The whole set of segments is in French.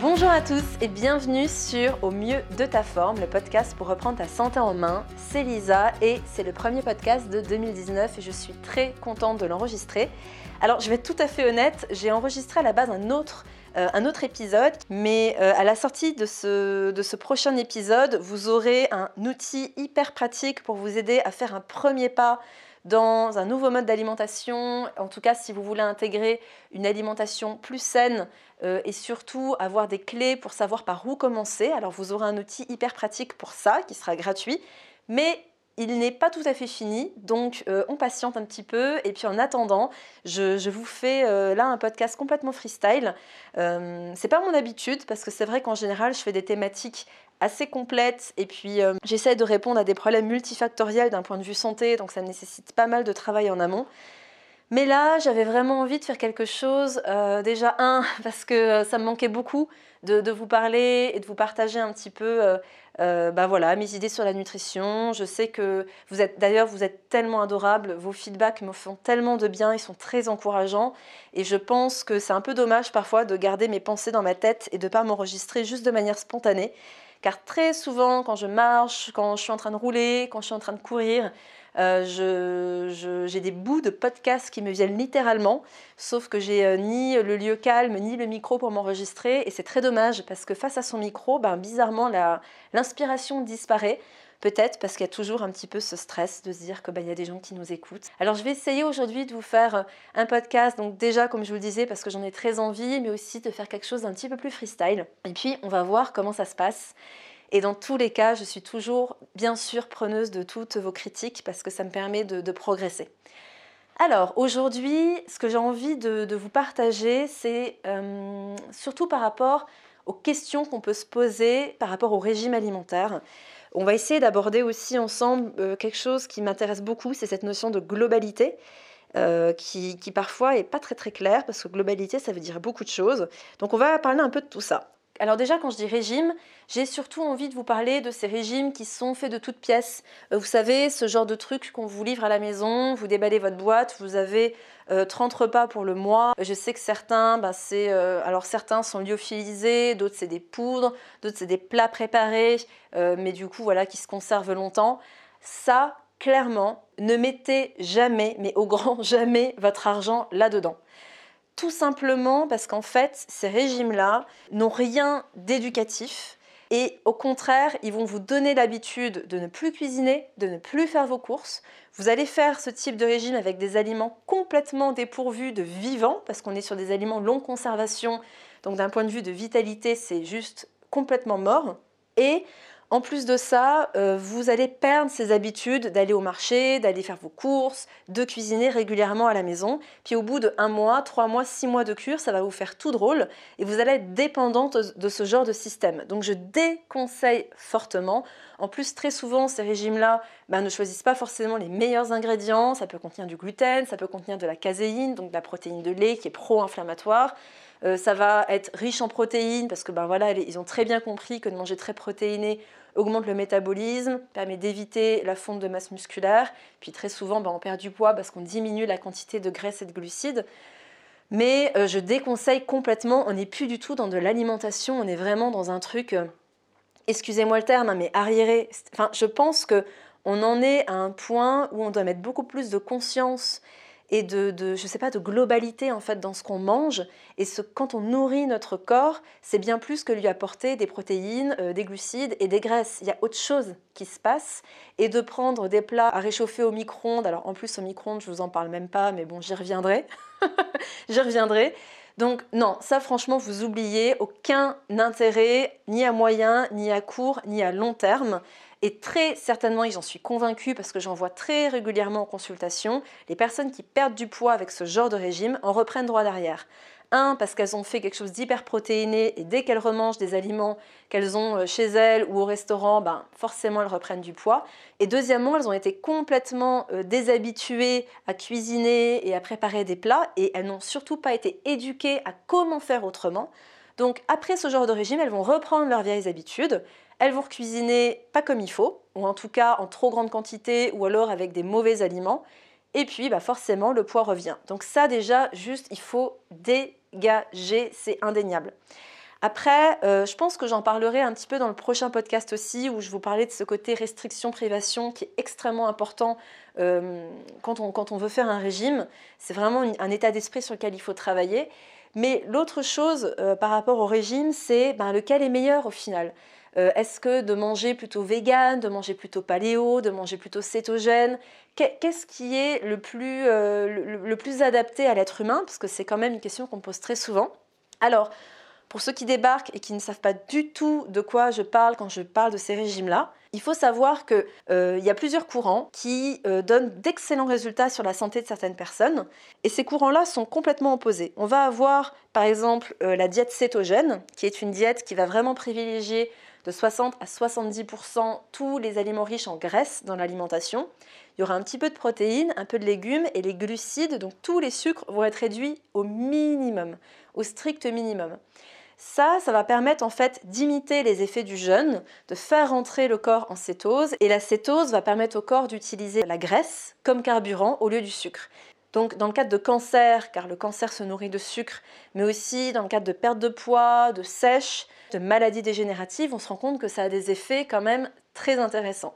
Bonjour à tous et bienvenue sur Au mieux de ta forme, le podcast pour reprendre ta santé en main. C'est Lisa et c'est le premier podcast de 2019 et je suis très contente de l'enregistrer. Alors je vais être tout à fait honnête, j'ai enregistré à la base un autre, euh, épisode, mais euh, à la sortie de ce prochain épisode, vous aurez un outil hyper pratique pour vous aider à faire un premier pas dans un nouveau mode d'alimentation, en tout cas si vous voulez intégrer une alimentation plus saine, euh, et surtout avoir des clés pour savoir par où commencer. Alors vous aurez un outil hyper pratique pour ça qui sera gratuit, mais il n'est pas tout à fait fini, donc euh, on patiente un petit peu. Et puis en attendant, je, vous fais euh, là un podcast complètement freestyle. c'est pas mon habitude parce que c'est vrai qu'en général, je fais des thématiques assez complètes et puis j'essaie de répondre à des problèmes multifactoriels d'un point de vue santé, donc ça nécessite pas mal de travail en amont. Mais là, j'avais vraiment envie de faire quelque chose. Euh, déjà, un, parce que euh, ça me manquait beaucoup de, vous parler et de vous partager un petit peu euh, bah voilà, mes idées sur la nutrition. Je sais que vous êtes, d'ailleurs, vous êtes tellement adorables. Vos feedbacks me font tellement de bien. Ils sont très encourageants. Et je pense que c'est un peu dommage parfois de garder mes pensées dans ma tête et de ne pas m'enregistrer juste de manière spontanée. Car très souvent, quand je marche, quand je suis en train de rouler, quand je suis en train de courir, euh, j'ai des bouts de podcasts qui me viennent littéralement, sauf que j'ai euh, ni le lieu calme, ni le micro pour m'enregistrer, et c'est très dommage parce que face à son micro, ben, bizarrement, l'inspiration disparaît. Peut-être parce qu'il y a toujours un petit peu ce stress de se dire qu'il ben, y a des gens qui nous écoutent. Alors je vais essayer aujourd'hui de vous faire euh, un podcast, donc déjà comme je vous le disais, parce que j'en ai très envie, mais aussi de faire quelque chose d'un petit peu plus freestyle. Et puis on va voir comment ça se passe. Et dans tous les cas, je suis toujours bien sûr preneuse de toutes vos critiques parce que ça me permet de, progresser. Alors aujourd'hui, ce que j'ai envie de, vous partager, c'est euh, surtout par rapport aux questions qu'on peut se poser par rapport au régime alimentaire. On va essayer d'aborder aussi ensemble euh, quelque chose qui m'intéresse beaucoup, c'est cette notion de globalité. Euh, qui, qui, parfois est pas très très claire parce que globalité ça veut dire beaucoup de choses. Donc on va parler un peu de tout ça. Alors déjà, quand je dis régime, j'ai surtout envie de vous parler de ces régimes qui sont faits de toutes pièces. Euh, vous savez, ce genre de truc qu'on vous livre à la maison, vous déballez votre boîte, vous avez 30 euh, repas pour le mois. Je sais que certains, bah, c'est, euh, alors certains sont lyophilisés, d'autres c'est des poudres, d'autres c'est des plats préparés, mais du coup voilà qui se conservent longtemps. Ça, clairement, ne mettez jamais, mais au grand jamais, votre argent là-dedans. Tout simplement parce qu'en fait, ces régimes-là n'ont rien d'éducatif. Et au contraire, ils vont vous donner l'habitude de ne plus cuisiner, de ne plus faire vos courses. Vous allez faire ce type de régime avec des aliments complètement dépourvus de vivants, parce qu'on est sur des aliments longue conservation. Donc d'un point de vue de vitalité, c'est juste complètement mort. Et en plus de ça, euh, vous allez perdre ces habitudes d'aller au marché, d'aller faire vos courses, de cuisiner régulièrement à la maison. Puis au bout de un mois, trois mois, six mois de cure, ça va vous faire tout drôle et vous allez être dépendante de ce genre de système. Donc je déconseille fortement. En plus, très souvent, ces régimes-là ben, ne choisissent pas forcément les meilleurs ingrédients. Ça peut contenir du gluten, ça peut contenir de la caséine, donc de la protéine de lait qui est pro-inflammatoire. Euh, ça va être riche en protéines parce que ben voilà, ils ont très bien compris que de manger très protéiné augmente le métabolisme, permet d'éviter la fonte de masse musculaire. Puis très souvent, ben, on perd du poids parce qu'on diminue la quantité de graisse et de glucides. Mais euh, je déconseille complètement, on n'est plus du tout dans de l'alimentation, on est vraiment dans un truc, euh, excusez-moi le terme, hein, mais arriéré. Je pense que on en est à un point où on doit mettre beaucoup plus de conscience et de, je sais pas, de globalité en fait dans ce qu'on mange. Et quand on nourrit notre corps, c'est bien plus que lui apporter des protéines, euh, des glucides et des graisses. Il y a autre chose qui se passe. Et de prendre des plats à réchauffer au micro-ondes. Alors en plus au micro-ondes, je vous en parle même pas, mais bon, j'y reviendrai. j'y reviendrai. Donc non, ça franchement, vous oubliez aucun intérêt, ni à moyen, ni à court, ni à long terme. Et très certainement, et j'en suis convaincue parce que j'en vois très régulièrement en consultation, les personnes qui perdent du poids avec ce genre de régime en reprennent droit derrière. Un, parce qu'elles ont fait quelque chose d'hyper protéiné et dès qu'elles remangent des aliments qu'elles ont euh, chez elles ou au restaurant, ben, forcément elles reprennent du poids. Et deuxièmement, elles ont été complètement euh, déshabituées à cuisiner et à préparer des plats et elles n'ont surtout pas été éduquées à comment faire autrement. Donc après ce genre de régime, elles vont reprendre leurs vieilles habitudes, elles vont cuisiner pas comme il faut, ou en tout cas en trop grande quantité, ou alors avec des mauvais aliments. Et puis bah forcément, le poids revient. Donc ça déjà, juste, il faut dégager, c'est indéniable. Après, euh, je pense que j'en parlerai un petit peu dans le prochain podcast aussi, où je vous parlais de ce côté restriction-privation qui est extrêmement important euh, quand, on, veut faire un régime. C'est vraiment un état d'esprit sur lequel il faut travailler. Mais l'autre chose euh, par rapport au régime, c'est ben, lequel est meilleur au final? Est-ce que de manger plutôt vegan, de manger plutôt paléo, de manger plutôt cétogène Qu'est-ce qui est le plus, le plus adapté à l'être humain? Parce que c'est quand même une question qu'on pose très souvent. Alors, pour ceux qui débarquent et qui ne savent pas du tout de quoi je parle quand je parle de ces régimes-là, il faut savoir qu'il euh, y a plusieurs courants qui euh, donnent d'excellents résultats sur la santé de certaines personnes. Et ces courants-là sont complètement opposés. On va avoir par exemple euh, la diète cétogène, qui est une diète qui va vraiment privilégier de 60 à 70% tous les aliments riches en graisse dans l'alimentation. Il y aura un petit peu de protéines, un peu de légumes et les glucides, donc tous les sucres vont être réduits au minimum, au strict minimum. Ça, ça va permettre en fait d'imiter les effets du jeûne, de faire rentrer le corps en cétose et la cétose va permettre au corps d'utiliser la graisse comme carburant au lieu du sucre. Donc dans le cadre de cancer, car le cancer se nourrit de sucre, mais aussi dans le cadre de perte de poids, de sèche, de maladies dégénératives, on se rend compte que ça a des effets quand même très intéressants.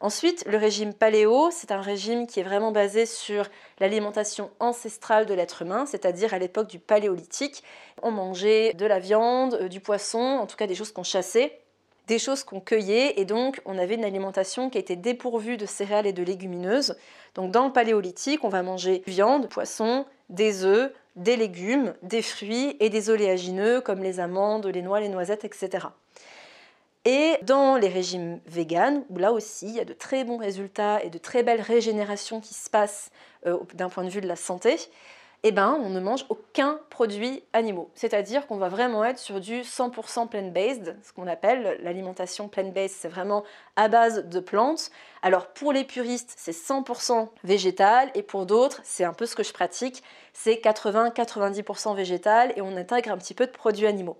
Ensuite, le régime paléo, c'est un régime qui est vraiment basé sur l'alimentation ancestrale de l'être humain, c'est-à-dire à, l'époque du paléolithique. On mangeait de la viande, euh, du poisson, en tout cas des choses qu'on chassait, des choses qu'on cueillait, et donc on avait une alimentation qui était dépourvue de céréales et de légumineuses. Donc dans le paléolithique, on va manger viande, poisson, des œufs, des légumes, des fruits et des oléagineux comme les amandes, les noix, les noisettes, etc. Et dans les régimes véganes, où là aussi il y a de très bons résultats et de très belles régénérations qui se passent euh, d'un point de vue de la santé, eh ben, on ne mange aucun produit animaux. C'est-à-dire qu'on va vraiment être sur du 100% plant-based, ce qu'on appelle l'alimentation plant-based, c'est vraiment à base de plantes. Alors pour les puristes, c'est 100% végétal et pour d'autres, c'est un peu ce que je pratique, c'est 80-90% végétal et on intègre un petit peu de produits animaux.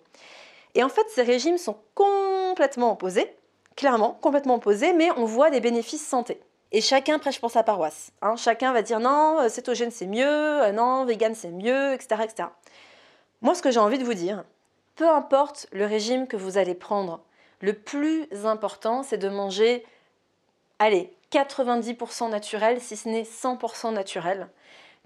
Et en fait, ces régimes sont complètement opposés, clairement, complètement opposés, mais on voit des bénéfices santé. Et chacun prêche pour sa paroisse. Hein. Chacun va dire non, euh, cétogène c'est mieux, euh, non, vegan c'est mieux, etc., etc. Moi, ce que j'ai envie de vous dire, peu importe le régime que vous allez prendre, le plus important, c'est de manger, allez, 90% naturel, si ce n'est 100% naturel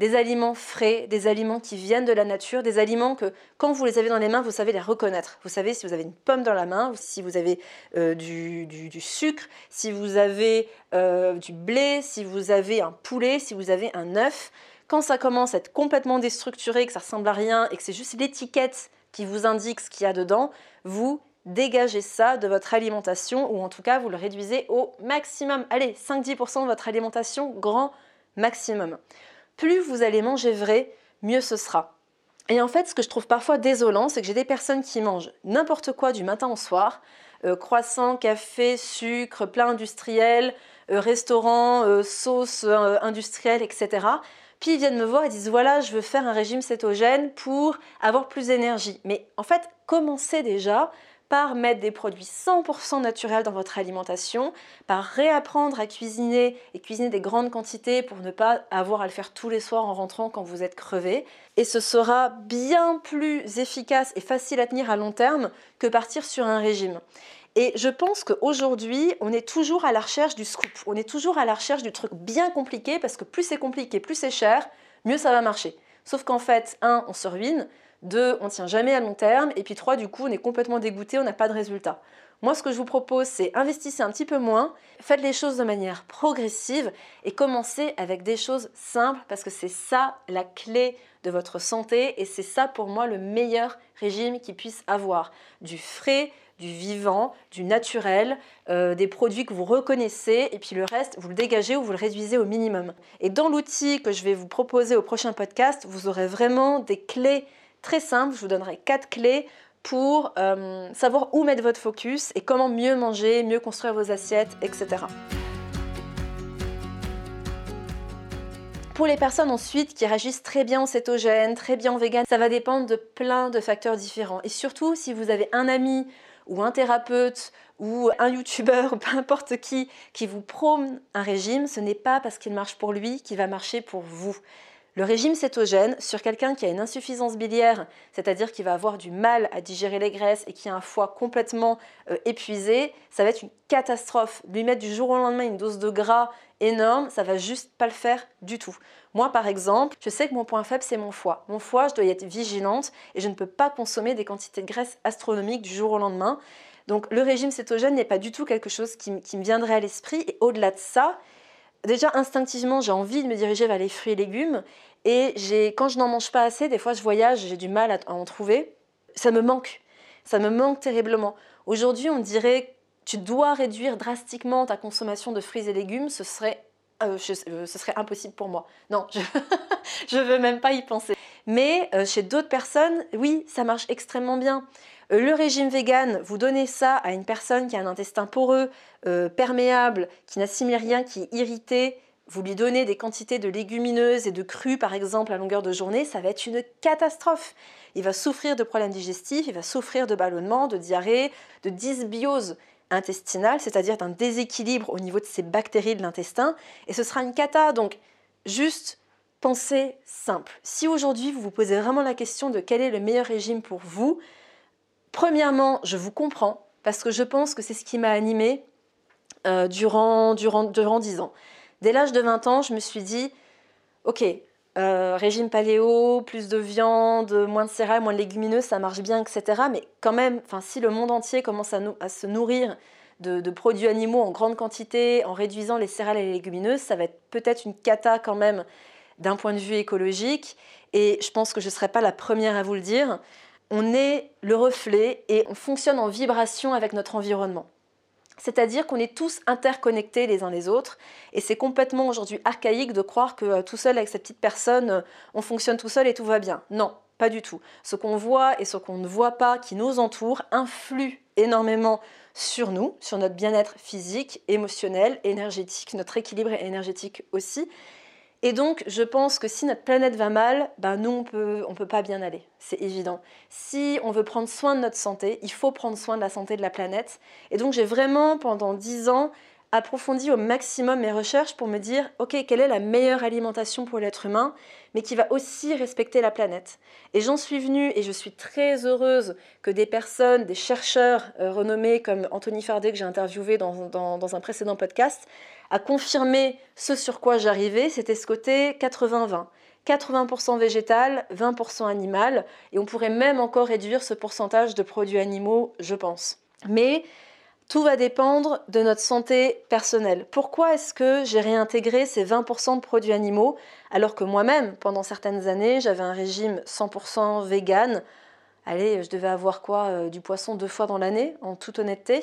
des aliments frais, des aliments qui viennent de la nature, des aliments que quand vous les avez dans les mains, vous savez les reconnaître. Vous savez si vous avez une pomme dans la main, si vous avez euh, du, sucre, si vous avez euh, du blé, si vous avez un poulet, si vous avez un œuf. Quand ça commence à être complètement déstructuré, que ça ressemble à rien et que c'est juste l'étiquette qui vous indique ce qu'il y a dedans, vous dégagez ça de votre alimentation ou en tout cas vous le réduisez au maximum. Allez, 5-10% de votre alimentation, grand maximum plus vous allez manger vrai, mieux ce sera. Et en fait, ce que je trouve parfois désolant, c'est que j'ai des personnes qui mangent n'importe quoi du matin au soir, euh, croissant, café, sucre, plat industriel, euh, restaurant, euh, sauce industrielle, etc. Puis ils viennent me voir et disent voilà, je veux faire un régime cétogène pour avoir plus d'énergie. Mais en fait, commencez déjà par mettre des produits 100% naturels dans votre alimentation, par réapprendre à cuisiner et cuisiner des grandes quantités pour ne pas avoir à le faire tous les soirs en rentrant quand vous êtes crevé. Et ce sera bien plus efficace et facile à tenir à long terme que partir sur un régime. Et je pense qu'aujourd'hui, on est toujours à la recherche du scoop. On est toujours à la recherche du truc bien compliqué parce que plus c'est compliqué, plus c'est cher, mieux ça va marcher. Sauf qu'en fait, un, on se ruine. Deux, on tient jamais à long terme. Et puis trois, du coup, on est complètement dégoûté, on n'a pas de résultat. Moi, ce que je vous propose, c'est investissez un petit peu moins, faites les choses de manière progressive et commencez avec des choses simples parce que c'est ça la clé de votre santé et c'est ça pour moi le meilleur régime qui puisse avoir. Du frais, du vivant, du naturel, euh, des produits que vous reconnaissez et puis le reste, vous le dégagez ou vous le réduisez au minimum. Et dans l'outil que je vais vous proposer au prochain podcast, vous aurez vraiment des clés très simple. Je vous donnerai quatre clés pour euh, savoir où mettre votre focus et comment mieux manger, mieux construire vos assiettes, etc. Pour les personnes ensuite qui réagissent très bien au cétogène, très bien au vegan, ça va dépendre de plein de facteurs différents. Et surtout, si vous avez un ami ou un thérapeute ou un youtubeur ou peu importe qui qui vous prône un régime, ce n'est pas parce qu'il marche pour lui qu'il va marcher pour vous. Le régime cétogène, sur quelqu'un qui a une insuffisance biliaire, c'est-à-dire qui va avoir du mal à digérer les graisses et qui a un foie complètement euh, épuisé, ça va être une catastrophe. Lui mettre du jour au lendemain une dose de gras énorme, ça va juste pas le faire du tout. Moi, par exemple, je sais que mon point faible, c'est mon foie. Mon foie, je dois y être vigilante et je ne peux pas consommer des quantités de graisse astronomiques du jour au lendemain. Donc, le régime cétogène n'est pas du tout quelque chose qui me viendrait à l'esprit. Et au-delà de ça, déjà instinctivement, j'ai envie de me diriger vers les fruits et légumes. Et quand je n'en mange pas assez, des fois je voyage, j'ai du mal à, en trouver. Ça me manque. Ça me manque terriblement. Aujourd'hui, on dirait tu dois réduire drastiquement ta consommation de fruits et légumes. Ce serait, euh, euh, ce serait impossible pour moi. Non, je ne veux même pas y penser. Mais euh, chez d'autres personnes, oui, ça marche extrêmement bien. Le régime vegan, vous donnez ça à une personne qui a un intestin poreux, perméable, qui n'assimile rien, qui est irrité, vous lui donnez des quantités de légumineuses et de crues, par exemple, à longueur de journée, ça va être une catastrophe. Il va souffrir de problèmes digestifs, il va souffrir de ballonnement, de diarrhée, de dysbiose intestinale, c'est-à-dire d'un déséquilibre au niveau de ces bactéries de l'intestin, et ce sera une cata. Donc, juste pensez simple. Si aujourd'hui vous vous posez vraiment la question de quel est le meilleur régime pour vous, Premièrement, je vous comprends parce que je pense que c'est ce qui m'a animée euh, durant, durant, durant 10 ans. Dès l'âge de 20 ans, je me suis dit, ok, euh, régime paléo, plus de viande, moins de céréales, moins de légumineuses, ça marche bien, etc. Mais quand même, si le monde entier commence à, se nourrir de, de, produits animaux en grande quantité, en réduisant les céréales et les légumineuses, ça va être peut-être une cata quand même d'un point de vue écologique. Et je pense que je ne serai pas la première à vous le dire on est le reflet et on fonctionne en vibration avec notre environnement. C'est-à-dire qu'on est tous interconnectés les uns les autres et c'est complètement aujourd'hui archaïque de croire que euh, tout seul avec cette petite personne, euh, on fonctionne tout seul et tout va bien. Non, pas du tout. Ce qu'on voit et ce qu'on ne voit pas qui nous entoure influe énormément sur nous, sur notre bien-être physique, émotionnel, énergétique, notre équilibre énergétique aussi. Et donc, je pense que si notre planète va mal, ben nous, on peut, peut pas bien aller. C'est évident. Si on veut prendre soin de notre santé, il faut prendre soin de la santé de la planète. Et donc, j'ai vraiment, pendant dix ans, approfondi au maximum mes recherches pour me dire, OK, quelle est la meilleure alimentation pour l'être humain, mais qui va aussi respecter la planète. Et j'en suis venue, et je suis très heureuse que des personnes, des chercheurs euh, renommés comme Anthony Fardet, que j'ai interviewé dans, dans, un précédent podcast, a confirmé ce sur quoi j'arrivais, c'était ce côté 80-20. 80% végétal, 20% animal, et on pourrait même encore réduire ce pourcentage de produits animaux, je pense. Mais tout va dépendre de notre santé personnelle. Pourquoi est-ce que j'ai réintégré ces 20% de produits animaux alors que moi-même, pendant certaines années, j'avais un régime 100% vegan? Allez, je devais avoir quoi euh, Du poisson deux fois dans l'année, en toute honnêteté.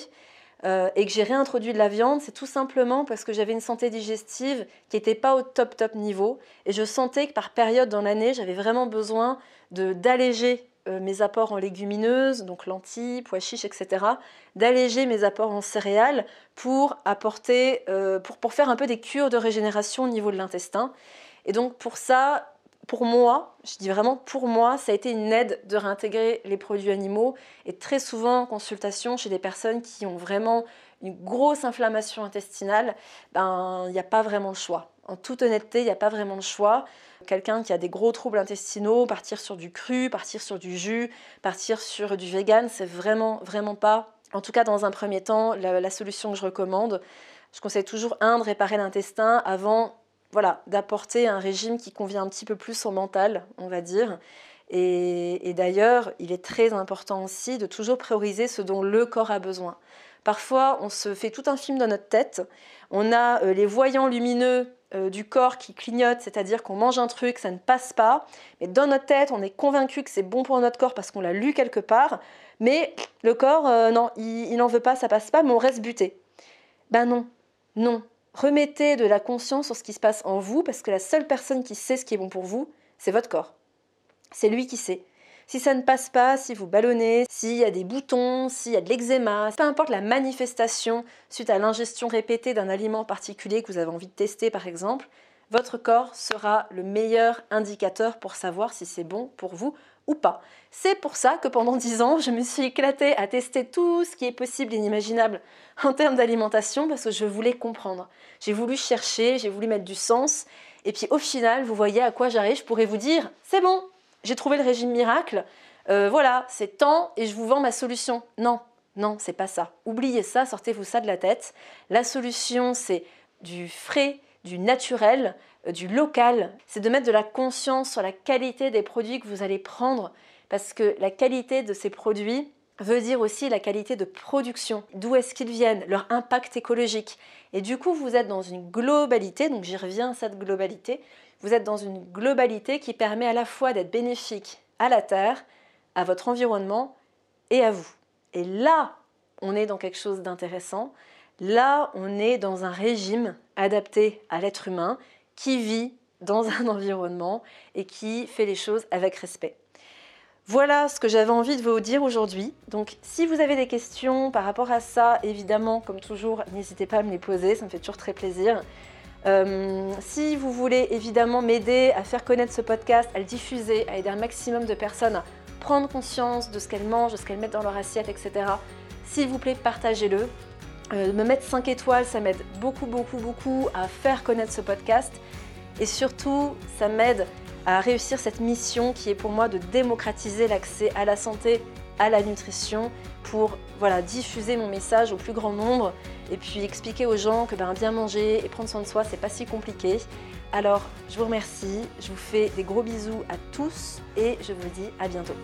Euh, et que j'ai réintroduit de la viande, c'est tout simplement parce que j'avais une santé digestive qui n'était pas au top top niveau. Et je sentais que par période dans l'année, j'avais vraiment besoin d'alléger euh, mes apports en légumineuses, donc lentilles, pois chiches, etc., d'alléger mes apports en céréales pour apporter, euh, pour, pour faire un peu des cures de régénération au niveau de l'intestin. Et donc pour ça, pour moi, je dis vraiment pour moi, ça a été une aide de réintégrer les produits animaux et très souvent en consultation chez des personnes qui ont vraiment une grosse inflammation intestinale, ben il n'y a pas vraiment le choix. En toute honnêteté, il n'y a pas vraiment le choix. Quelqu'un qui a des gros troubles intestinaux, partir sur du cru, partir sur du jus, partir sur du vegan, c'est vraiment, vraiment pas, en tout cas dans un premier temps, la, solution que je recommande. Je conseille toujours, un, de réparer l'intestin avant voilà, d'apporter un régime qui convient un petit peu plus au mental, on va dire. Et, d'ailleurs, il est très important aussi de toujours prioriser ce dont le corps a besoin. Parfois, on se fait tout un film dans notre tête. On a euh, les voyants lumineux euh, du corps qui clignote, c'est-à-dire qu'on mange un truc, ça ne passe pas, mais dans notre tête, on est convaincu que c'est bon pour notre corps parce qu'on l'a lu quelque part, mais le corps, euh, non, il n'en veut pas, ça passe pas, mais on reste buté. Ben non, non. Remettez de la conscience sur ce qui se passe en vous, parce que la seule personne qui sait ce qui est bon pour vous, c'est votre corps. C'est lui qui sait. Si ça ne passe pas, si vous ballonnez, s'il y a des boutons, s'il y a de l'eczéma, peu importe la manifestation suite à l'ingestion répétée d'un aliment particulier que vous avez envie de tester par exemple, votre corps sera le meilleur indicateur pour savoir si c'est bon pour vous ou pas. C'est pour ça que pendant 10 ans, je me suis éclatée à tester tout ce qui est possible et inimaginable en termes d'alimentation parce que je voulais comprendre. J'ai voulu chercher, j'ai voulu mettre du sens Et puis au final, vous voyez à quoi j'arrive, je pourrais vous dire, c'est bon, j'ai trouvé le régime miracle, euh, voilà, c'est temps et je vous vends ma solution. Non, non, c'est pas ça. Oubliez ça, sortez-vous ça de la tête. La solution, c'est du frais, du naturel, euh, du local. C'est de mettre de la conscience sur la qualité des produits que vous allez prendre parce que la qualité de ces produits veut dire aussi la qualité de production, d'où est-ce qu'ils viennent, leur impact écologique. Et du coup, vous êtes dans une globalité, donc j'y reviens à cette globalité, vous êtes dans une globalité qui permet à la fois d'être bénéfique à la Terre, à votre environnement et à vous. Et là, on est dans quelque chose d'intéressant. Là, on est dans un régime adapté à l'être humain qui vit dans un environnement et qui fait les choses avec respect. Voilà ce que j'avais envie de vous dire aujourd'hui. Donc si vous avez des questions par rapport à ça, évidemment, comme toujours, n'hésitez pas à me les poser, ça me fait toujours très plaisir. Euh, si vous voulez évidemment m'aider à faire connaître ce podcast, à le diffuser, à aider un maximum de personnes à prendre conscience de ce qu'elles mangent, de ce qu'elles mettent dans leur assiette, etc., s'il vous plaît, partagez-le. Euh, me mettre 5 étoiles, ça m'aide beaucoup, beaucoup, beaucoup à faire connaître ce podcast. Et surtout, ça m'aide à réussir cette mission qui est pour moi de démocratiser l'accès à la santé, à la nutrition, pour voilà, diffuser mon message au plus grand nombre et puis expliquer aux gens que ben, bien manger et prendre soin de soi, c'est pas si compliqué. Alors, je vous remercie, je vous fais des gros bisous à tous et je vous dis à bientôt.